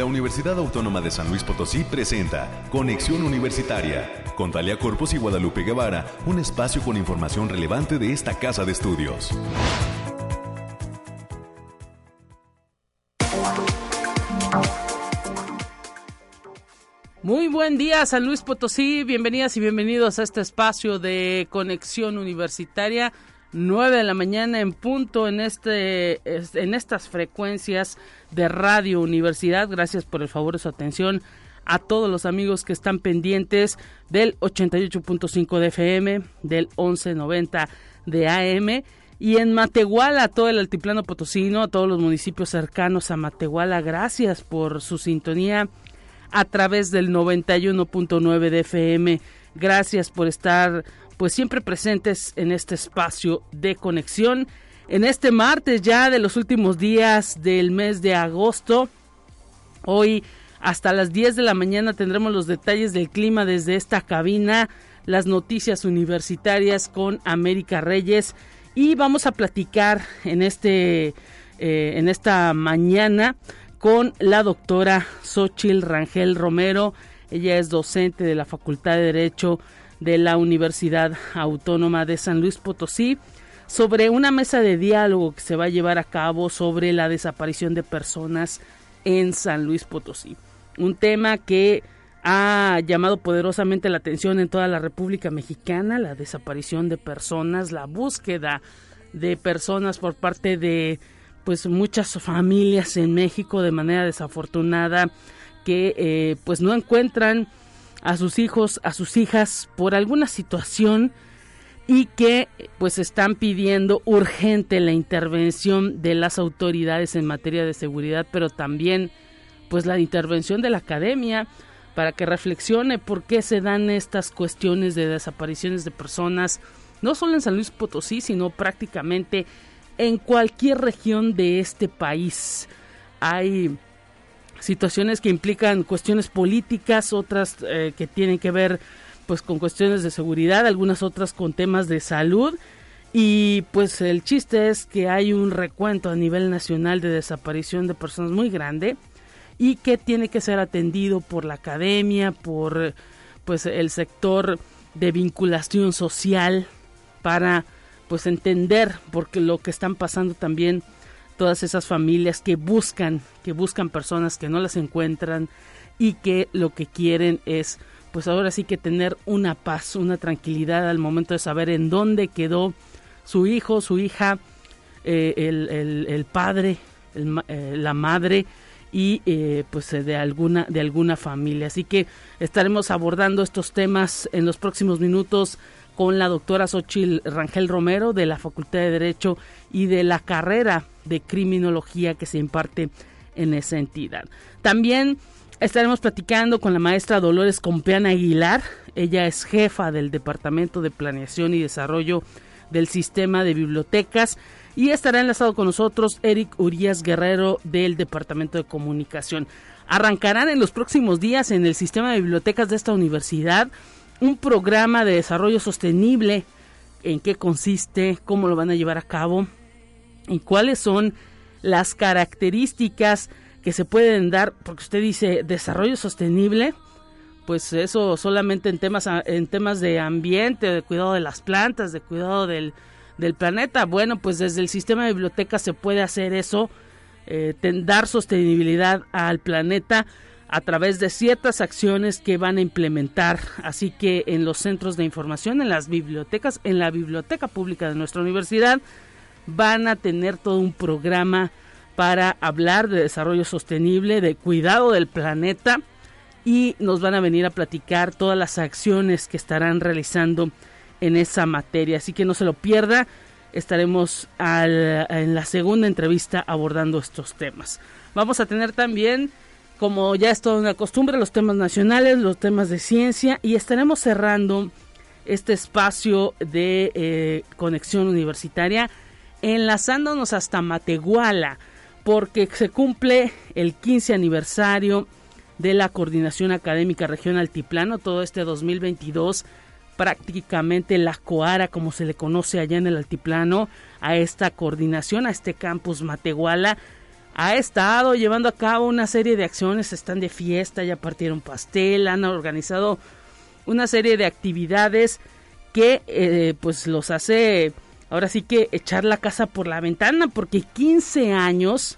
la Universidad Autónoma de San Luis Potosí presenta Conexión Universitaria con Talia Corpus y Guadalupe Guevara, un espacio con información relevante de esta casa de estudios. Muy buen día, San Luis Potosí. Bienvenidas y bienvenidos a este espacio de conexión universitaria. 9 de la mañana en punto en este en estas frecuencias de Radio Universidad. Gracias por el favor de su atención a todos los amigos que están pendientes del 88.5 de FM, del 1190 de AM y en Matehuala, todo el altiplano potosino, a todos los municipios cercanos a Matehuala. Gracias por su sintonía a través del 91.9 de FM. Gracias por estar pues siempre presentes en este espacio de conexión. En este martes ya de los últimos días del mes de agosto, hoy hasta las 10 de la mañana tendremos los detalles del clima desde esta cabina, las noticias universitarias con América Reyes y vamos a platicar en este eh, en esta mañana con la doctora Xochil Rangel Romero. Ella es docente de la Facultad de Derecho de la Universidad Autónoma de San Luis Potosí sobre una mesa de diálogo que se va a llevar a cabo sobre la desaparición de personas en San Luis Potosí. Un tema que ha llamado poderosamente la atención en toda la República Mexicana, la desaparición de personas, la búsqueda de personas por parte de pues muchas familias en México de manera desafortunada que eh, pues no encuentran a sus hijos, a sus hijas por alguna situación y que pues están pidiendo urgente la intervención de las autoridades en materia de seguridad, pero también pues la intervención de la academia para que reflexione por qué se dan estas cuestiones de desapariciones de personas, no solo en San Luis Potosí, sino prácticamente en cualquier región de este país. Hay situaciones que implican cuestiones políticas, otras eh, que tienen que ver pues con cuestiones de seguridad, algunas otras con temas de salud. Y pues el chiste es que hay un recuento a nivel nacional de desaparición de personas muy grande y que tiene que ser atendido por la academia, por pues el sector de vinculación social para pues entender porque lo que están pasando también todas esas familias que buscan, que buscan personas que no las encuentran y que lo que quieren es pues ahora sí que tener una paz, una tranquilidad al momento de saber en dónde quedó su hijo, su hija, eh, el, padre, eh, la madre y eh, pues de alguna de alguna familia. Así que estaremos abordando estos temas en los próximos minutos con la doctora Xochil Rangel Romero de la Facultad de Derecho y de la carrera de criminología que se imparte en esa entidad. También estaremos platicando con la maestra Dolores Compeana Aguilar. Ella es jefa del Departamento de Planeación y Desarrollo del Sistema de Bibliotecas. Y estará enlazado con nosotros Eric Urias Guerrero del Departamento de Comunicación. Arrancarán en los próximos días en el sistema de bibliotecas de esta universidad un programa de desarrollo sostenible, en qué consiste, cómo lo van a llevar a cabo y cuáles son las características que se pueden dar, porque usted dice desarrollo sostenible, pues eso solamente en temas en temas de ambiente, de cuidado de las plantas, de cuidado del, del planeta. Bueno, pues desde el sistema de bibliotecas se puede hacer eso, eh, dar sostenibilidad al planeta a través de ciertas acciones que van a implementar. Así que en los centros de información, en las bibliotecas, en la biblioteca pública de nuestra universidad, van a tener todo un programa para hablar de desarrollo sostenible, de cuidado del planeta y nos van a venir a platicar todas las acciones que estarán realizando en esa materia. Así que no se lo pierda, estaremos en la segunda entrevista abordando estos temas. Vamos a tener también como ya es toda una costumbre, los temas nacionales, los temas de ciencia y estaremos cerrando este espacio de eh, conexión universitaria enlazándonos hasta Matehuala porque se cumple el 15 aniversario de la Coordinación Académica Regional Altiplano, todo este 2022 prácticamente la COARA, como se le conoce allá en el Altiplano, a esta coordinación, a este campus Matehuala, ha estado llevando a cabo una serie de acciones, están de fiesta, ya partieron pastel, han organizado una serie de actividades que eh, pues los hace ahora sí que echar la casa por la ventana porque 15 años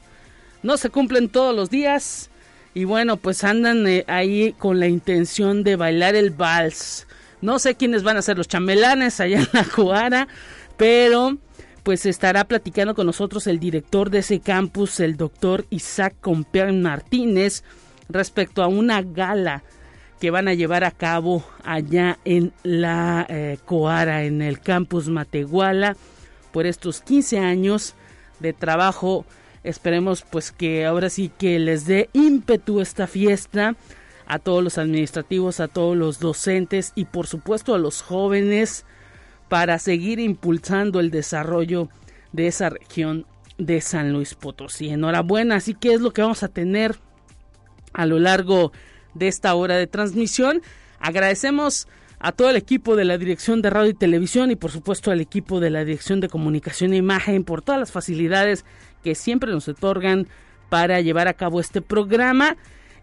no se cumplen todos los días y bueno pues andan eh, ahí con la intención de bailar el vals. No sé quiénes van a ser los chamelanes allá en la Juara, pero pues estará platicando con nosotros el director de ese campus, el doctor Isaac Comper Martínez, respecto a una gala que van a llevar a cabo allá en la eh, Coara, en el campus Matehuala, por estos 15 años de trabajo. Esperemos pues que ahora sí que les dé ímpetu esta fiesta a todos los administrativos, a todos los docentes y por supuesto a los jóvenes para seguir impulsando el desarrollo de esa región de San Luis Potosí. Enhorabuena, así que es lo que vamos a tener a lo largo de esta hora de transmisión. Agradecemos a todo el equipo de la Dirección de Radio y Televisión y por supuesto al equipo de la Dirección de Comunicación e Imagen por todas las facilidades que siempre nos otorgan para llevar a cabo este programa.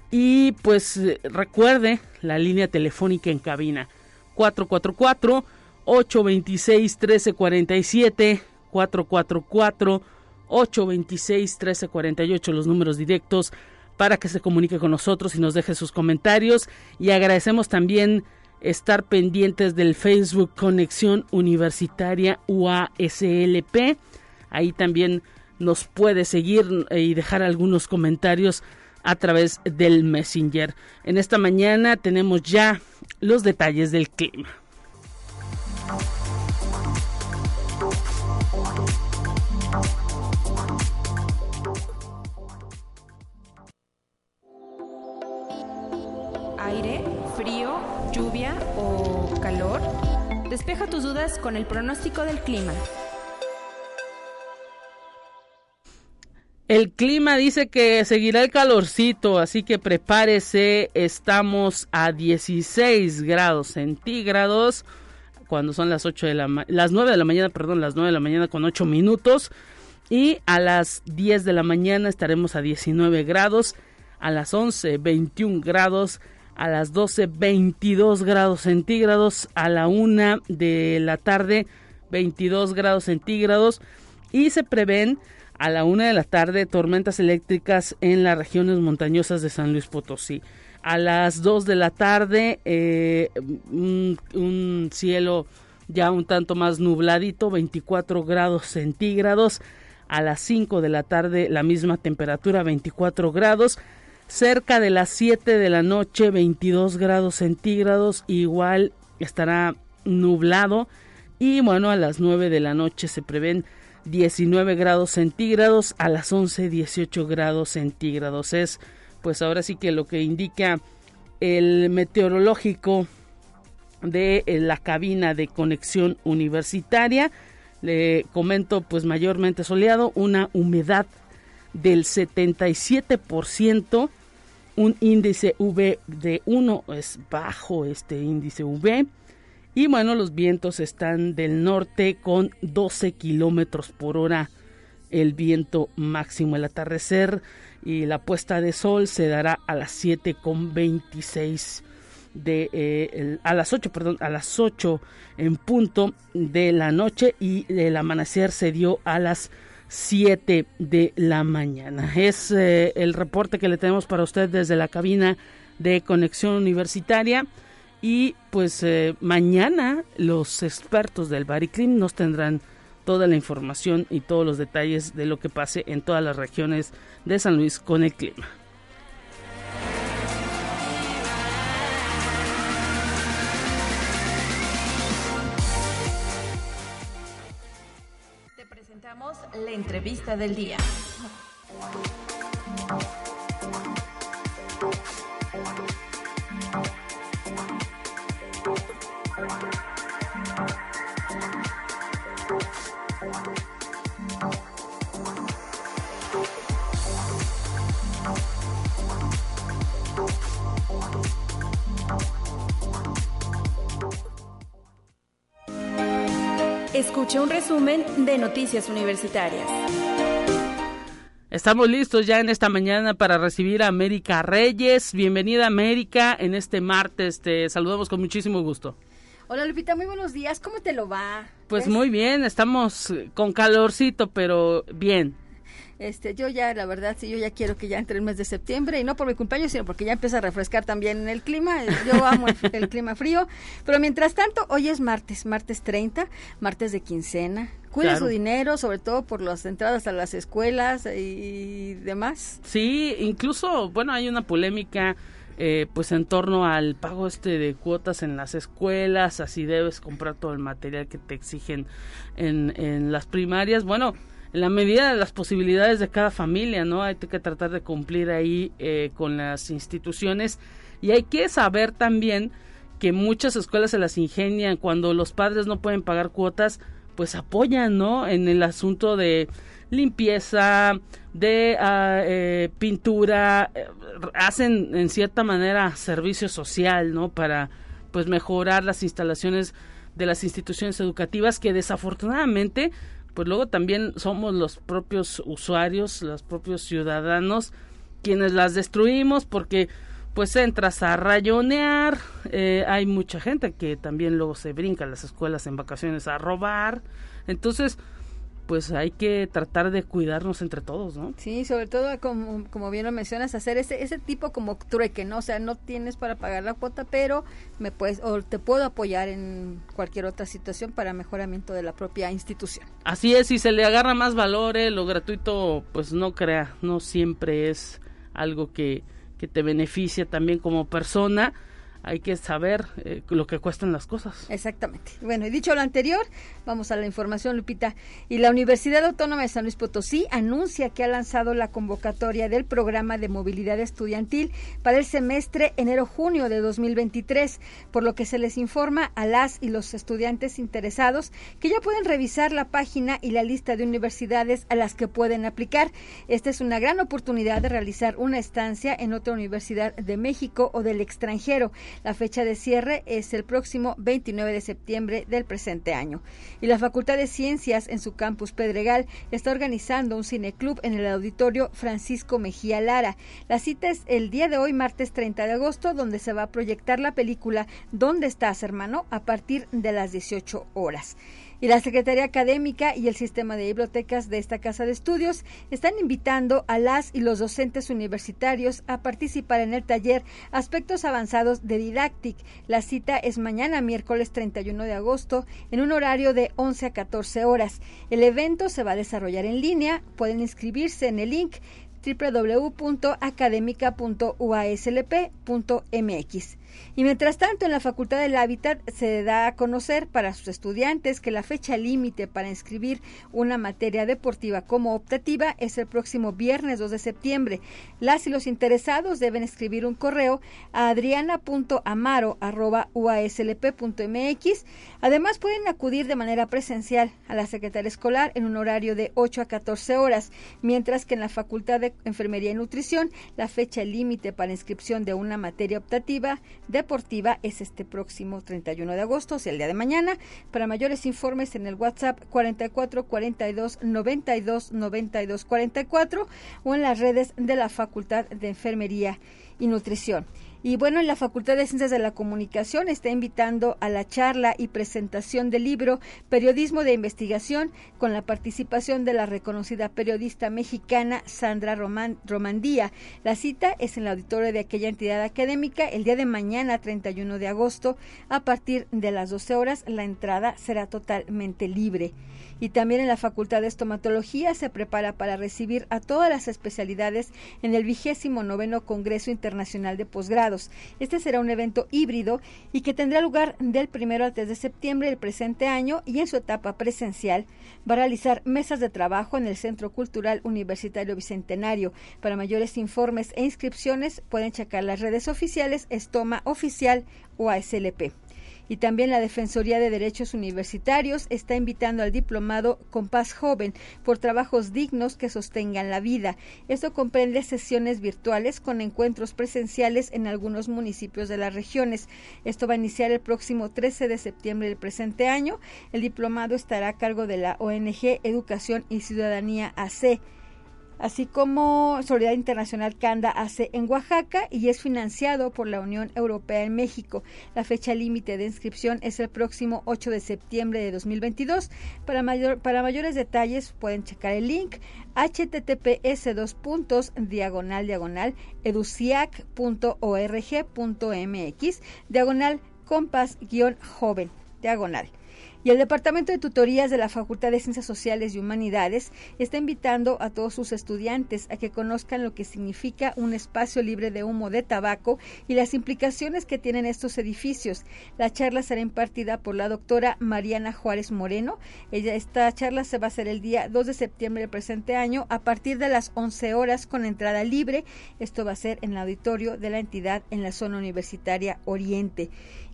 Y pues recuerde la línea telefónica en cabina 444 826-1347, 444-826-1348, los números directos para que se comunique con nosotros y nos deje sus comentarios. Y agradecemos también estar pendientes del Facebook Conexión Universitaria UASLP. Ahí también nos puede seguir y dejar algunos comentarios a través del Messenger. En esta mañana tenemos ya los detalles del clima. Aire, frío, lluvia o calor. Despeja tus dudas con el pronóstico del clima. El clima dice que seguirá el calorcito, así que prepárese. Estamos a 16 grados centígrados cuando son las 8 de la las 9 de la mañana, perdón, las 9 de la mañana con 8 minutos. Y a las 10 de la mañana estaremos a 19 grados, a las 11 21 grados, a las 12 22 grados centígrados, a la 1 de la tarde 22 grados centígrados. Y se prevén a la 1 de la tarde tormentas eléctricas en las regiones montañosas de San Luis Potosí a las 2 de la tarde eh, un, cielo ya un tanto más nubladito, 24 grados centígrados. A las 5 de la tarde la misma temperatura, 24 grados. Cerca de las 7 de la noche, 22 grados centígrados. Igual estará nublado. Y bueno, a las 9 de la noche se prevén 19 grados centígrados. A las 11, 18 grados centígrados. Es pues ahora sí que lo que indica el meteorológico de eh, la cabina de conexión universitaria. Le comento pues mayormente soleado, una humedad del 77%, un índice V de 1 es bajo este índice V. Y bueno, los vientos están del norte con 12 kilómetros por hora el viento máximo. El atardecer y la puesta de sol se dará a las 7 con 26 de eh, a las 8 perdón a las 8 en punto de la noche y el amanecer se dio a las 7 de la mañana es eh, el reporte que le tenemos para usted desde la cabina de conexión universitaria y pues eh, mañana los expertos del Bariclim nos tendrán toda la información y todos los detalles de lo que pase en todas las regiones de San Luis con el clima. Te presentamos la entrevista del día. Escuche un resumen de Noticias Universitarias. Estamos listos ya en esta mañana para recibir a América Reyes. Bienvenida América en este martes. Te saludamos con muchísimo gusto. Hola Lupita, muy buenos días. ¿Cómo te lo va? Pues muy bien, estamos con calorcito, pero bien. Este, yo ya, la verdad, sí, yo ya quiero que ya entre el mes de septiembre y no por mi cumpleaños, sino porque ya empieza a refrescar también el clima. Yo amo el, clima frío. Pero mientras tanto, hoy es martes, martes 30, martes de quincena. Cuide su dinero, sobre todo por las entradas a las escuelas y demás. Sí, incluso, bueno, hay una polémica. Eh, pues en torno al pago este de cuotas en las escuelas, así debes comprar todo el material que te exigen en, en las primarias. Bueno, en la medida de las posibilidades de cada familia, ¿no? Hay que tratar de cumplir ahí eh, con las instituciones y hay que saber también que muchas escuelas se las ingenian cuando los padres no pueden pagar cuotas, pues apoyan, ¿no? En el asunto de limpieza, de eh, pintura, eh, hacen en cierta manera servicio social, ¿no? Para pues mejorar las instalaciones de las instituciones educativas que desafortunadamente pues luego también somos los propios usuarios, los propios ciudadanos, quienes las destruimos porque pues entras a rayonear, eh, hay mucha gente que también luego se brinca a las escuelas en vacaciones a robar, entonces pues hay que tratar de cuidarnos entre todos, ¿no? Sí, sobre todo como, como bien lo mencionas, hacer ese, ese tipo como trueque, ¿no? O sea, no tienes para pagar la cuota, pero me puedes, o te puedo apoyar en cualquier otra situación para mejoramiento de la propia institución. Así es, si se le agarra más valor, eh, lo gratuito, pues no crea, no siempre es algo que, que te beneficia también como persona hay que saber eh, lo que cuestan las cosas. Exactamente. Bueno, y dicho lo anterior, vamos a la información, Lupita. Y la Universidad Autónoma de San Luis Potosí anuncia que ha lanzado la convocatoria del programa de movilidad estudiantil para el semestre enero-junio de 2023, por lo que se les informa a las y los estudiantes interesados que ya pueden revisar la página y la lista de universidades a las que pueden aplicar. Esta es una gran oportunidad de realizar una estancia en otra universidad de México o del extranjero. La fecha de cierre es el próximo 29 de septiembre del presente año. Y la Facultad de Ciencias en su campus Pedregal está organizando un cineclub en el auditorio Francisco Mejía Lara. La cita es el día de hoy, martes 30 de agosto, donde se va a proyectar la película ¿Dónde estás, hermano? a partir de las 18 horas. Y la Secretaría Académica y el sistema de bibliotecas de esta casa de estudios están invitando a las y los docentes universitarios a participar en el taller Aspectos Avanzados de Didactic. La cita es mañana, miércoles 31 de agosto, en un horario de 11 a 14 horas. El evento se va a desarrollar en línea. Pueden inscribirse en el link www.academica.uaslp.mx. Y mientras tanto, en la Facultad del Hábitat se da a conocer para sus estudiantes que la fecha límite para inscribir una materia deportiva como optativa es el próximo viernes 2 de septiembre. Las y los interesados deben escribir un correo a adriana.amaro.uaslp.mx. Además, pueden acudir de manera presencial a la Secretaría Escolar en un horario de 8 a 14 horas, mientras que en la Facultad de Enfermería y Nutrición la fecha límite para inscripción de una materia optativa deportiva es este próximo 31 de agosto, o sea, el día de mañana. Para mayores informes en el WhatsApp 44 42 92 92 44 o en las redes de la Facultad de Enfermería y Nutrición. Y bueno, en la Facultad de Ciencias de la Comunicación está invitando a la charla y presentación del libro Periodismo de Investigación con la participación de la reconocida periodista mexicana Sandra Romandía. La cita es en la auditorio de aquella entidad académica el día de mañana, 31 de agosto, a partir de las 12 horas. La entrada será totalmente libre y también en la Facultad de Estomatología se prepara para recibir a todas las especialidades en el vigésimo noveno Congreso Internacional de Este será un evento híbrido y que tendrá lugar del primero al 3 de septiembre del presente año y en su etapa presencial va a realizar mesas de trabajo en el Centro Cultural Universitario Bicentenario. Para mayores informes e inscripciones pueden checar las redes oficiales Estoma Oficial o ASLP. Y también la Defensoría de Derechos Universitarios está invitando al diplomado Compás Joven por trabajos dignos que sostengan la vida. Esto comprende sesiones virtuales con encuentros presenciales en algunos municipios de las regiones. Esto va a iniciar el próximo 13 de septiembre del presente año. El diplomado estará a cargo de la ONG Educación y Ciudadanía AC así como Solidaridad Internacional Canda hace en Oaxaca y es financiado por la Unión Europea en México. La fecha límite de inscripción es el próximo 8 de septiembre de 2022. Para, mayor, para mayores detalles pueden checar el link https dos puntos diagonal diagonal educiac.org.mx diagonal compas guion joven diagonal y el Departamento de Tutorías de la Facultad de Ciencias Sociales y Humanidades está invitando a todos sus estudiantes a que conozcan lo que significa un espacio libre de humo de tabaco y las implicaciones que tienen estos edificios. La charla será impartida por la doctora Mariana Juárez Moreno. Ella, esta charla se va a hacer el día 2 de septiembre del presente año a partir de las 11 horas con entrada libre. Esto va a ser en el auditorio de la entidad en la zona universitaria Oriente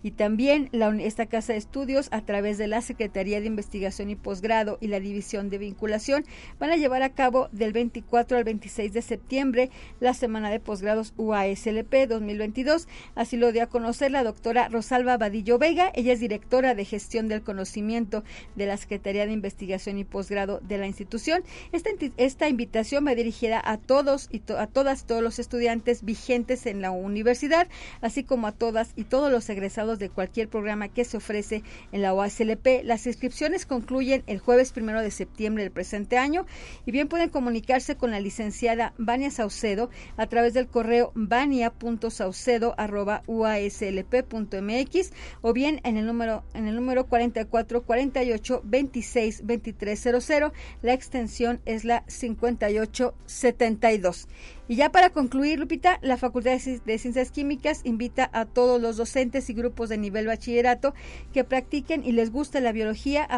y también esta Casa de Estudios a través de la Secretaría de Investigación y Posgrado y la División de Vinculación van a llevar a cabo del 24 al 26 de septiembre la Semana de Posgrados UASLP 2022. Así lo dio a conocer la doctora Rosalba Vadillo Vega. Ella es directora de Gestión del Conocimiento de la Secretaría de Investigación y Posgrado de la institución. Esta, esta invitación va dirigida a todos y a todas todos los estudiantes vigentes en la universidad, así como a todas y todos los egresados de cualquier programa que se ofrece en la Las inscripciones concluyen el jueves primero de septiembre del presente año y bien pueden comunicarse con la licenciada Vania Saucedo a través del correo vania.saucedo.uaslp.mx o bien en el número en el número 44 48 26 La extensión es la 5872. Y ya para concluir, Lupita, la Facultad de Ciencias Químicas invita a todos los docentes y grupos de nivel bachillerato que practiquen y les guste la biología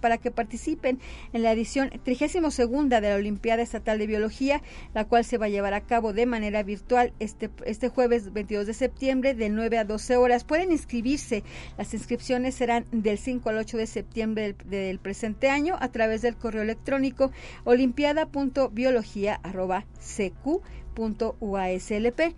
para que participen en la edición 32 de la Olimpiada Estatal de Biología, la cual se va a llevar a cabo de manera virtual este, este jueves 22 de septiembre de 9 a 12 horas. Pueden inscribirse. Las inscripciones serán del 5 al 8 de septiembre del, del presente año a través del correo electrónico olimpiada.biología.cq .uaslp.mx.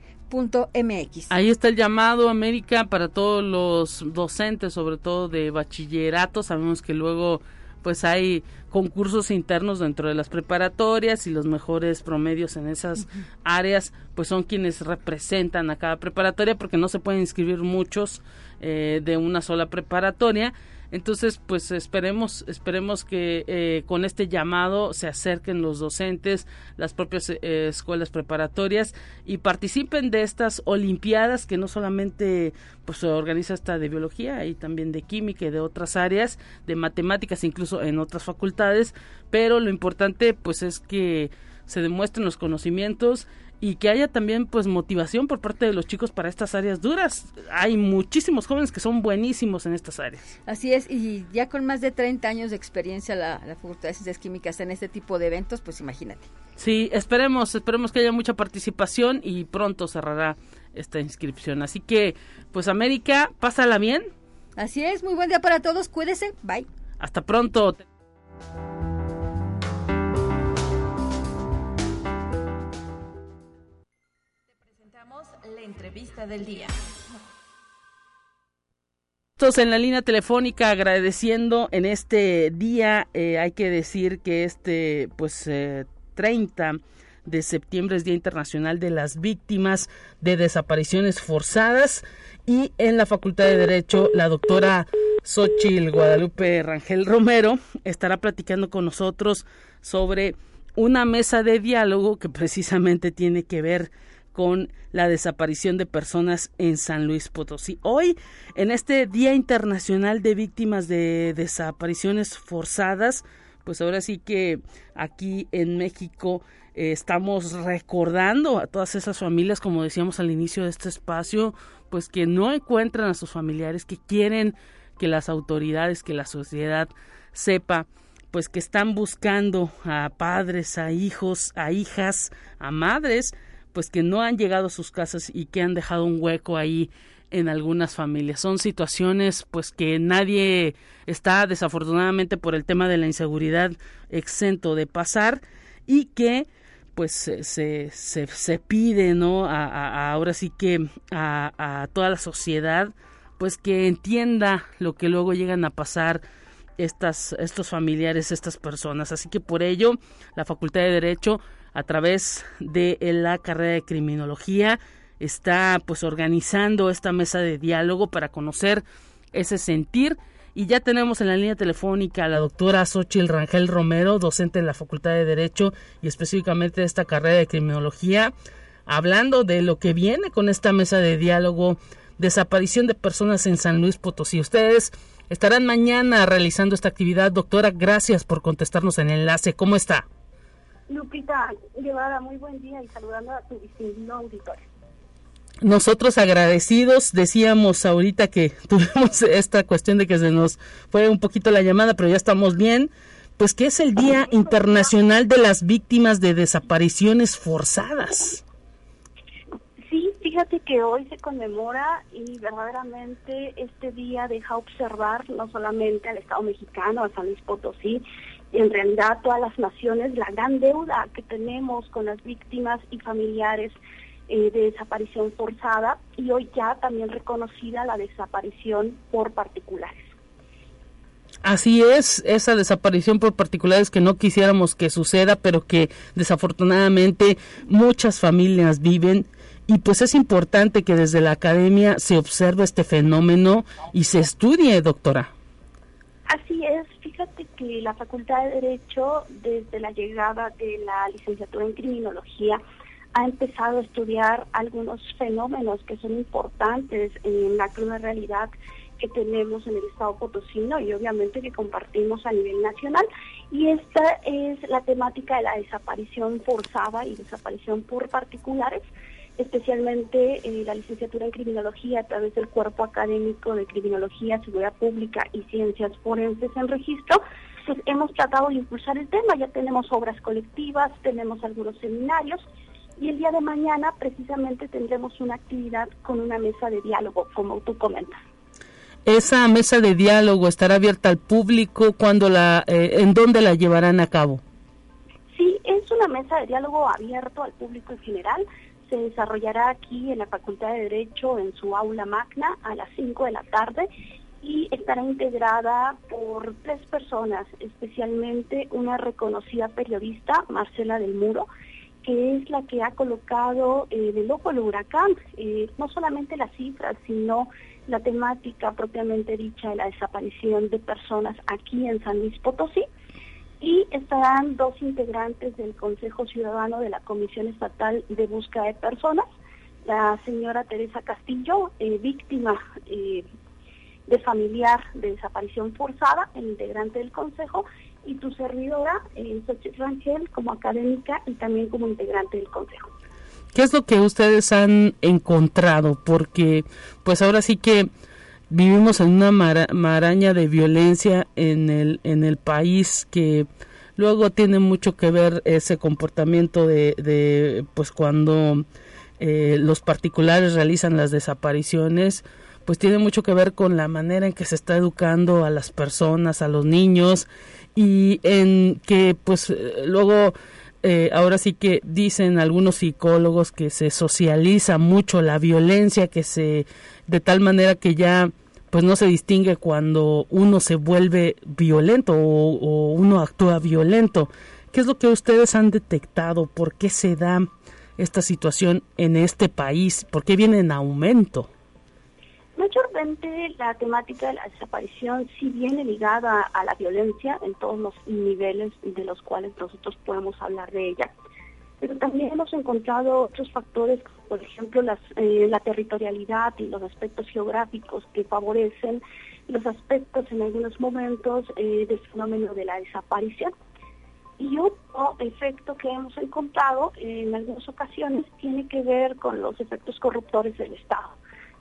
Ahí está el llamado América para todos los docentes, sobre todo de bachillerato. Sabemos que luego pues hay concursos internos dentro de las preparatorias y los mejores promedios en esas áreas pues son quienes representan a cada preparatoria porque no se pueden inscribir muchos eh, de una sola preparatoria entonces, pues esperemos, esperemos que eh, con este llamado se acerquen los docentes, las propias eh, escuelas preparatorias y participen de estas olimpiadas que no solamente pues se organiza esta de biología y también de química y de otras áreas, de matemáticas incluso en otras facultades, pero lo importante pues es que se demuestren los conocimientos y que haya también pues motivación por parte de los chicos para estas áreas duras. Hay muchísimos jóvenes que son buenísimos en estas áreas. Así es, y ya con más de 30 años de experiencia la, la Facultad de Ciencias Químicas en este tipo de eventos, pues imagínate. Sí, esperemos, esperemos que haya mucha participación y pronto cerrará esta inscripción. Así que, pues América, pásala bien. Así es, muy buen día para todos, cuídese, bye. Hasta pronto. Entrevista del día. En la línea telefónica agradeciendo en este día, eh, hay que decir que este pues eh, 30 de septiembre es Día Internacional de las Víctimas de Desapariciones Forzadas y en la Facultad de Derecho la doctora Xochil Guadalupe Rangel Romero estará platicando con nosotros sobre una mesa de diálogo que precisamente tiene que ver con la desaparición de personas en San Luis Potosí. Hoy, en este Día Internacional de Víctimas de Desapariciones Forzadas, pues ahora sí que aquí en México eh, estamos recordando a todas esas familias, como decíamos al inicio de este espacio, pues que no encuentran a sus familiares, que quieren que las autoridades, que la sociedad sepa pues que están buscando a padres, a hijos, a hijas, a madres pues que no han llegado a sus casas y que han dejado un hueco ahí en algunas familias. Son situaciones pues que nadie está desafortunadamente por el tema de la inseguridad exento de pasar y que pues se, se, se, pide, ¿no? Ahora sí que a, a toda la sociedad pues que entienda lo que luego llegan a pasar estas, estos familiares, estas personas. Así que por ello, la Facultad de Derecho a través de la carrera de criminología está pues organizando esta mesa de diálogo para conocer ese sentir y ya tenemos en la línea telefónica a la doctora Xochil Rangel Romero, docente de la Facultad de Derecho y específicamente de esta carrera de criminología, hablando de lo que viene con esta mesa de diálogo, desaparición de personas en San Luis Potosí. Ustedes estarán mañana realizando esta actividad. Doctora, gracias por contestarnos en el enlace. ¿Cómo está? Lupita Guevara, muy buen día y saludando a tu distinguido auditorio. Nosotros agradecidos, decíamos ahorita que tuvimos esta cuestión de que se nos fue un poquito la llamada, pero ya estamos bien, pues que es el Día Internacional de las Víctimas de Desapariciones Forzadas. Fíjate que hoy se conmemora y verdaderamente este día deja observar no solamente al Estado mexicano, a San Luis Potosí, en realidad todas las naciones, la gran deuda que tenemos con las víctimas y familiares eh, de desaparición forzada y hoy ya también reconocida la desaparición por particulares. Así es, esa desaparición por particulares que no quisiéramos que suceda, pero que desafortunadamente muchas familias viven y pues es importante que desde la academia se observe este fenómeno y se estudie, doctora. Así es, fíjate que la Facultad de Derecho, desde la llegada de la licenciatura en Criminología, ha empezado a estudiar algunos fenómenos que son importantes en la cruda realidad que tenemos en el estado potosino y obviamente que compartimos a nivel nacional. Y esta es la temática de la desaparición forzada y desaparición por particulares, especialmente eh, la licenciatura en criminología a través del cuerpo académico de criminología, seguridad pública y ciencias forenses en registro. Pues hemos tratado de impulsar el tema, ya tenemos obras colectivas, tenemos algunos seminarios y el día de mañana precisamente tendremos una actividad con una mesa de diálogo, como tú comentas. Esa mesa de diálogo estará abierta al público cuando la, eh, en dónde la llevarán a cabo. Sí, es una mesa de diálogo abierto al público en general. Se desarrollará aquí en la Facultad de Derecho en su aula magna a las 5 de la tarde y estará integrada por tres personas, especialmente una reconocida periodista, Marcela del Muro, que es la que ha colocado eh, del ojo el huracán, eh, no solamente las cifras, sino la temática propiamente dicha de la desaparición de personas aquí en San Luis Potosí. Y estarán dos integrantes del Consejo Ciudadano de la Comisión Estatal de Búsqueda de Personas, la señora Teresa Castillo, eh, víctima eh, de familiar de desaparición forzada, el integrante del Consejo, y tu servidora, eh, Rangel, como académica y también como integrante del Consejo. ¿Qué es lo que ustedes han encontrado? Porque pues ahora sí que vivimos en una maraña de violencia en el, en el país que luego tiene mucho que ver ese comportamiento de, de pues cuando eh, los particulares realizan las desapariciones pues tiene mucho que ver con la manera en que se está educando a las personas, a los niños y en que pues eh, luego eh, ahora sí que dicen algunos psicólogos que se socializa mucho la violencia que se de tal manera que ya pues no se distingue cuando uno se vuelve violento o, o uno actúa violento. Qué es lo que ustedes han detectado por qué se da esta situación en este país por qué viene en aumento Mayormente la temática de la desaparición sí viene ligada a la violencia en todos los niveles de los cuales nosotros podemos hablar de ella. Pero también hemos encontrado otros factores, por ejemplo eh, la territorialidad y los aspectos geográficos que favorecen los aspectos en algunos momentos eh, del fenómeno de la desaparición. Y otro efecto que hemos encontrado en algunas ocasiones tiene que ver con los efectos corruptores del Estado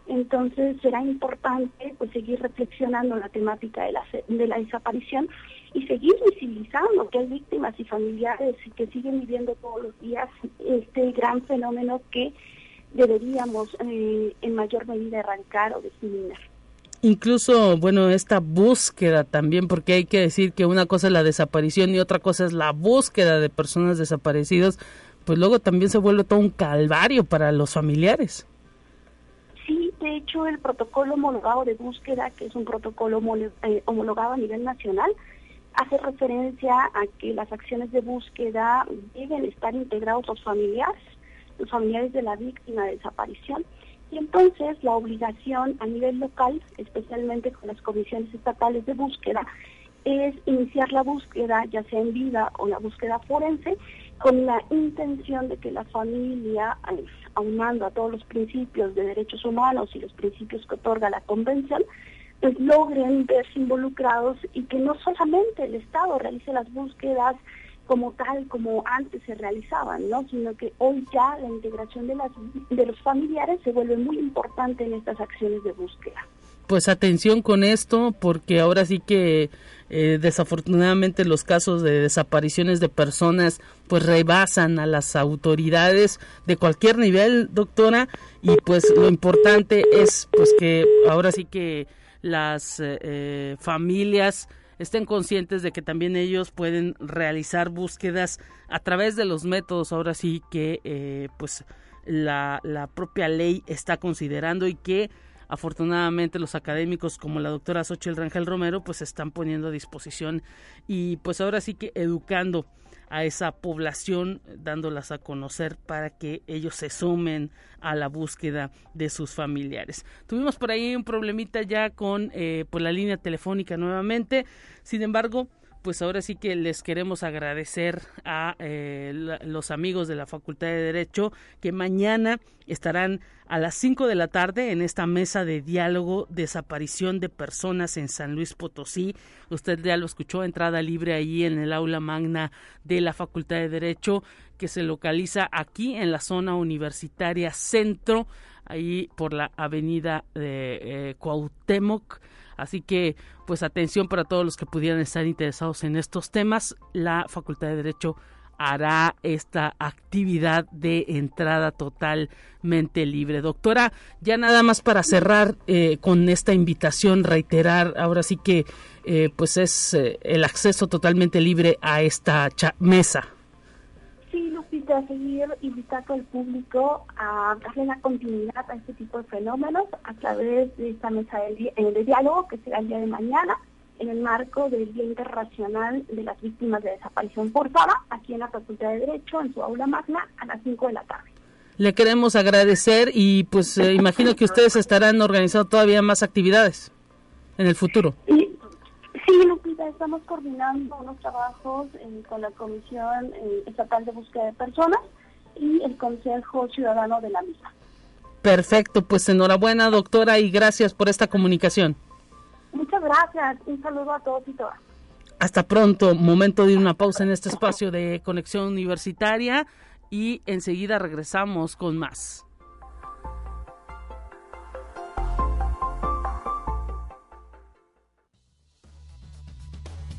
entonces será importante pues seguir reflexionando en la temática de la, de la desaparición y seguir visibilizando que hay víctimas y familiares que siguen viviendo todos los días este gran fenómeno que deberíamos eh, en mayor medida erradicar o disminuir. Incluso, bueno, esta búsqueda también, porque hay que decir que una cosa es la desaparición y otra cosa es la búsqueda de personas desaparecidas, pues luego también se vuelve todo un calvario para los familiares. Sí, de hecho, el protocolo homologado de búsqueda, que es un protocolo eh, homologado a nivel nacional, hace referencia a que las acciones de búsqueda deben estar integrados los familiares, los familiares de la víctima de desaparición. Y entonces la obligación a nivel local, especialmente con las comisiones estatales de búsqueda, es iniciar la búsqueda, ya sea en vida o la búsqueda forense, con la intención de que la familia, aunando a todos los principios de derechos humanos y los principios que otorga la Convención, pues logren verse involucrados y que no solamente el Estado realice las búsquedas como tal como antes se realizaban, ¿no? sino que hoy ya la integración de, las, de los familiares se vuelve muy importante en estas acciones de búsqueda. Pues atención con esto, porque ahora sí que eh, desafortunadamente los casos de desapariciones de personas pues rebasan a las autoridades de cualquier nivel, doctora, y pues lo importante es pues que ahora sí que las eh, familias estén conscientes de que también ellos pueden realizar búsquedas a través de los métodos ahora sí que eh, pues la, la propia ley está considerando y que afortunadamente los académicos como la doctora Xochitl Rangel Romero pues están poniendo a disposición y pues ahora sí que educando a esa población, dándolas a conocer para que ellos se sumen a la búsqueda de sus familiares. Tuvimos por ahí un problemita ya con eh, pues la línea telefónica nuevamente, sin embargo, pues ahora sí que les queremos agradecer a eh, los amigos de la Facultad de Derecho que mañana estarán a las 5 de la tarde en esta mesa de diálogo desaparición de personas en San Luis Potosí. Usted ya lo escuchó, entrada libre ahí en el aula magna de la Facultad de Derecho que se localiza aquí en la zona universitaria centro, ahí por la avenida de eh, Cuauhtémoc. Así que, pues atención para todos los que pudieran estar interesados en estos temas. La Facultad de Derecho hará esta actividad de entrada totalmente libre. Doctora, ya nada más para cerrar eh, con esta invitación, reiterar, ahora sí que eh, pues es eh, el acceso totalmente libre a esta mesa. Sí, Lupita, seguir invitando al público a darle la continuidad a este tipo de fenómenos a través de esta mesa de, de diálogo que será el día de mañana en el marco del Día Internacional de las Víctimas de Desaparición Forzada, aquí en la Facultad de Derecho, en su aula magna, a las 5 de la tarde. Le queremos agradecer y pues eh, imagino que ustedes estarán organizando todavía más actividades en el futuro. Sí, sí Lupita, estamos coordinando unos trabajos eh, con la Comisión eh, Estatal de Búsqueda de Personas y el Consejo Ciudadano de la misma. Perfecto, pues enhorabuena doctora y gracias por esta comunicación. Muchas gracias. Un saludo a todos y todas. Hasta pronto. Momento de una pausa en este espacio de conexión universitaria y enseguida regresamos con más.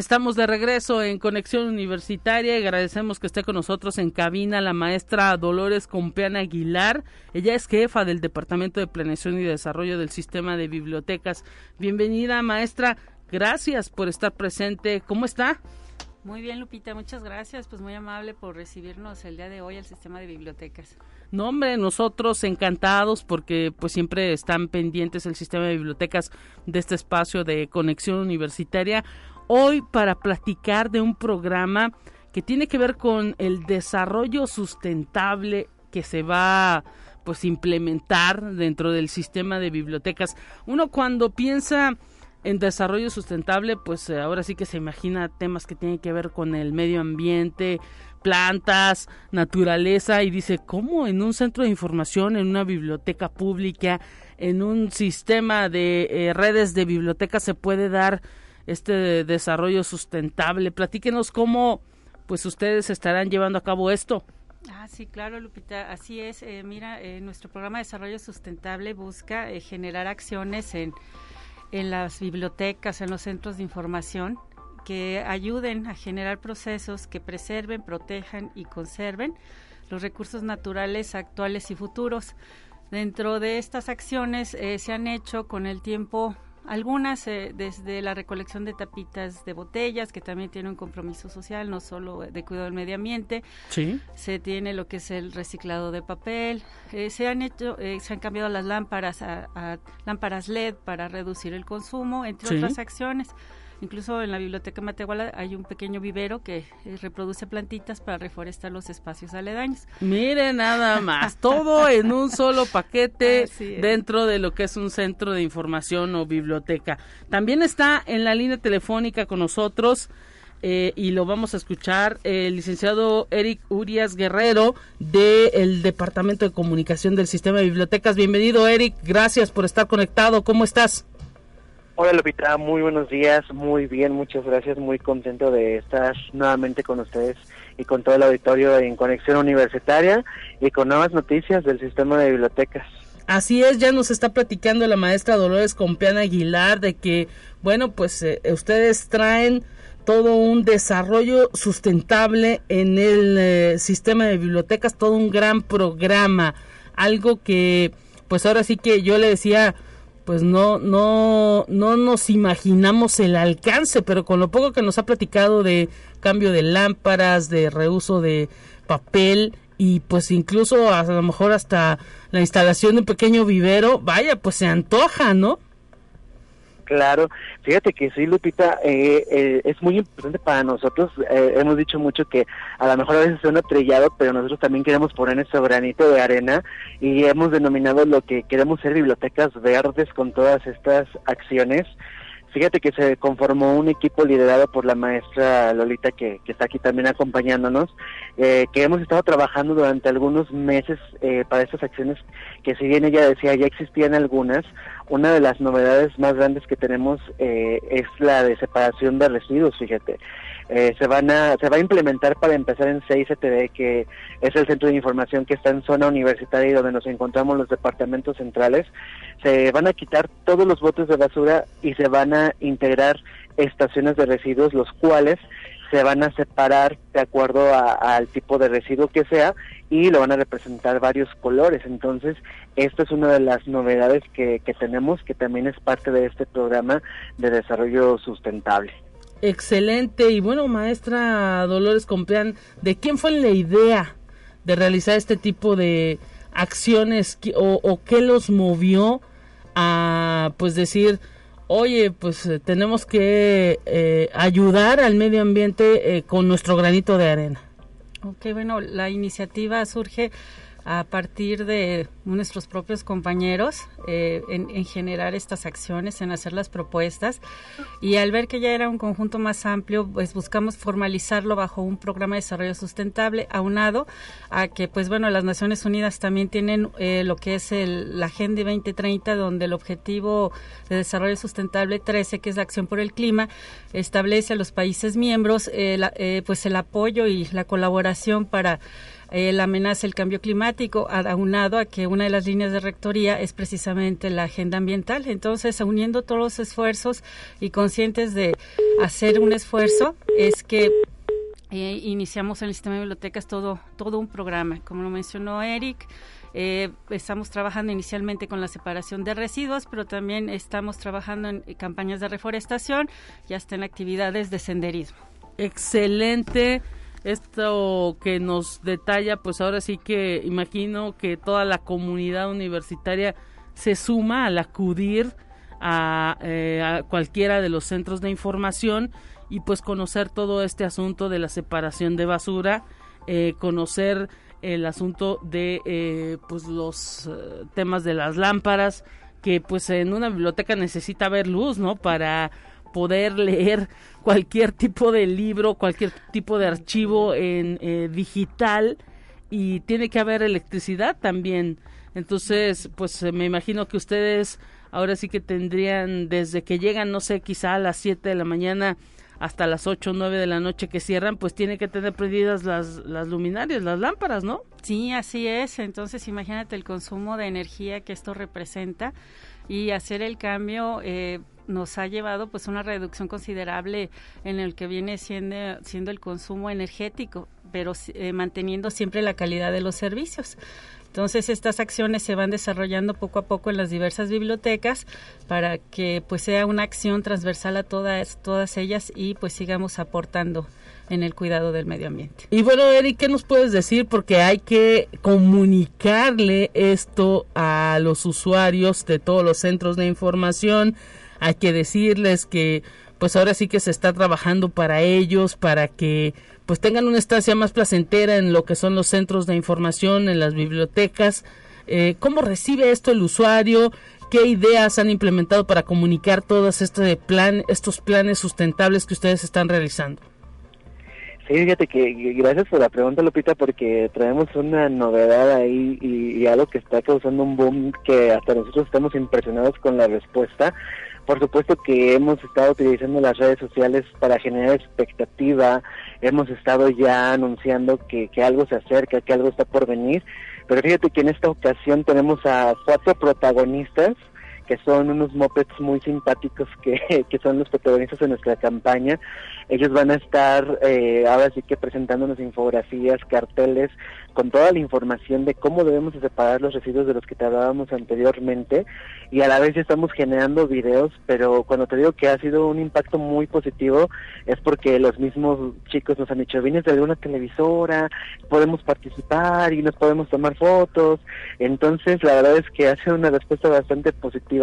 Estamos de regreso en Conexión Universitaria y agradecemos que esté con nosotros en cabina la maestra Dolores Compeana Aguilar. Ella es jefa del Departamento de Planeación y Desarrollo del Sistema de Bibliotecas. Bienvenida, maestra. Gracias por estar presente. ¿Cómo está? Muy bien, Lupita, muchas gracias. Pues muy amable por recibirnos el día de hoy al sistema de bibliotecas. No, hombre, nosotros encantados porque pues siempre están pendientes el sistema de bibliotecas de este espacio de conexión universitaria. Hoy para platicar de un programa que tiene que ver con el desarrollo sustentable que se va pues implementar dentro del sistema de bibliotecas. Uno cuando piensa en desarrollo sustentable, pues eh, ahora sí que se imagina temas que tienen que ver con el medio ambiente, plantas, naturaleza y dice, ¿cómo en un centro de información, en una biblioteca pública, en un sistema de eh, redes de bibliotecas se puede dar este desarrollo sustentable? Platíquenos cómo pues ustedes estarán llevando a cabo esto. Ah, sí, claro, Lupita, así es. Eh, mira, nuestro programa de desarrollo sustentable busca generar acciones en en las bibliotecas, en los centros de información, que ayuden a generar procesos que preserven, protejan y conserven los recursos naturales actuales y futuros. Dentro de estas acciones eh, se han hecho con el tiempo algunas eh, desde la recolección de tapitas de botellas, que también tiene un compromiso social, no solo de cuidado del medio ambiente. Sí. Se tiene lo que es el reciclado de papel. Eh, se han hecho, eh, se han cambiado las lámparas a, lámparas LED para reducir el consumo, entre otras acciones. Incluso en la biblioteca Matehuala hay un pequeño vivero que eh, reproduce plantitas para reforestar los espacios aledaños. Mire nada más, todo en un solo paquete dentro de lo que es un centro de información o biblioteca. También está en la línea telefónica con nosotros eh, y lo vamos a escuchar el licenciado Eric Urias Guerrero del Departamento de Comunicación del Sistema de Bibliotecas. Bienvenido Eric, gracias por estar conectado. ¿Cómo estás? Hola Lupita, muy buenos días, muy bien, muchas gracias, muy contento de estar nuevamente con ustedes y con todo el auditorio en Conexión Universitaria y con nuevas noticias del sistema de bibliotecas. Así es, ya nos está platicando la maestra Dolores Compiana Aguilar de que, bueno, pues eh, ustedes traen todo un desarrollo sustentable en el eh, sistema de bibliotecas, todo un gran programa, algo que, pues ahora sí que yo le decía, pues no, no, no nos imaginamos el alcance, pero con lo poco que nos ha platicado de cambio de lámparas, de reuso de papel y pues incluso a lo mejor hasta la instalación de un pequeño vivero, vaya, pues se antoja, ¿no? Claro, fíjate que sí, Lupita, eh, eh, es muy importante para nosotros. Eh, hemos dicho mucho que a lo mejor a veces suena trillado, pero nosotros también queremos poner nuestro granito de arena y hemos denominado lo que queremos ser bibliotecas verdes con todas estas acciones. Fíjate que se conformó un equipo liderado por la maestra Lolita, que, está aquí también acompañándonos, que hemos estado trabajando durante algunos meses para estas acciones que si bien ella decía ya existían algunas, una de las novedades más grandes que tenemos eh, es la de separación de residuos, fíjate. Eh, se van a se va a implementar para empezar en CICTV, que es el centro de información que está en zona universitaria y donde nos encontramos los departamentos centrales. Se van a quitar todos los botes de basura y se van a integrar estaciones de residuos, los cuales se van a separar de acuerdo al tipo de residuo que sea y lo van a representar varios colores. Entonces, esta es una de las novedades que, que tenemos, que también es parte de este programa de desarrollo sustentable. Excelente. Y bueno, maestra Dolores Compeán, ¿de quién fue la idea de realizar este tipo de acciones o, qué los movió a pues decir oye, pues eh, tenemos que eh, ayudar al medio ambiente eh, con nuestro granito de arena. Ok, bueno, la iniciativa surge a partir de nuestros propios compañeros eh, en, generar estas acciones, en hacer las propuestas. Y al ver que ya era un conjunto más amplio, pues buscamos formalizarlo bajo un programa de desarrollo sustentable, aunado a que, pues bueno, las Naciones Unidas también tienen eh, lo que es el, la Agenda 2030, donde el objetivo de desarrollo sustentable 13, que es la acción por el clima, establece a los países miembros eh, pues el apoyo y la colaboración para eh, la amenaza del cambio climático, aunado a que una de las líneas de rectoría es precisamente la agenda ambiental. Entonces, uniendo todos los esfuerzos y conscientes de hacer un esfuerzo, es que eh, iniciamos en el sistema de bibliotecas todo, todo un programa. Como lo mencionó Eric, eh, estamos trabajando inicialmente con la separación de residuos, pero también estamos trabajando en campañas de reforestación y hasta en actividades de senderismo. Excelente esto que nos detalla, pues ahora sí que imagino que toda la comunidad universitaria se suma al acudir a, eh, cualquiera de los centros de información y pues conocer todo este asunto de la separación de basura, eh, conocer el asunto de eh, pues los temas de las lámparas que pues en una biblioteca necesita ver luz, ¿no? Para poder leer cualquier tipo de libro, cualquier tipo de archivo en eh, digital y tiene que haber electricidad también. Entonces, pues me imagino que ustedes ahora sí que tendrían desde que llegan, no sé, quizá a las 7 de la mañana hasta las 8 o 9 de la noche que cierran, pues tiene que tener prendidas las, las luminarias, las lámparas, ¿no? Sí, así es. Entonces, imagínate el consumo de energía que esto representa y hacer el cambio eh, nos ha llevado pues una reducción considerable en el que viene siendo, siendo el consumo energético, pero eh, manteniendo siempre la calidad de los servicios. Entonces estas acciones se van desarrollando poco a poco en las diversas bibliotecas para que pues sea una acción transversal a todas todas ellas y pues sigamos aportando en el cuidado del medio ambiente. Y bueno, Eric, ¿qué nos puedes decir? Porque hay que comunicarle esto a los usuarios de todos los centros de información, hay que decirles que pues ahora sí que se está trabajando para ellos, para que pues tengan una estancia más placentera en lo que son los centros de información, en las bibliotecas. Eh, ¿Cómo recibe esto el usuario? ¿Qué ideas han implementado para comunicar todos este plan, estos planes sustentables que ustedes están realizando? Sí, fíjate que gracias por la pregunta, Lupita, porque traemos una novedad ahí y, y, algo que está causando un boom que hasta nosotros estamos impresionados con la respuesta. Por supuesto que hemos estado utilizando las redes sociales para generar expectativa, hemos estado ya anunciando que, que algo se acerca, que algo está por venir, pero fíjate que en esta ocasión tenemos a cuatro protagonistas que son unos mopeds muy simpáticos que, que son los protagonistas de nuestra campaña. Ellos van a estar eh, ahora sí que presentándonos infografías, carteles, con toda la información de cómo debemos separar los residuos de los que te hablábamos anteriormente y a la vez estamos generando videos, pero cuando te digo que ha sido un impacto muy positivo es porque los mismos chicos nos han dicho, vienes de alguna televisora, podemos participar y nos podemos tomar fotos, entonces la verdad es que ha sido una respuesta bastante positiva,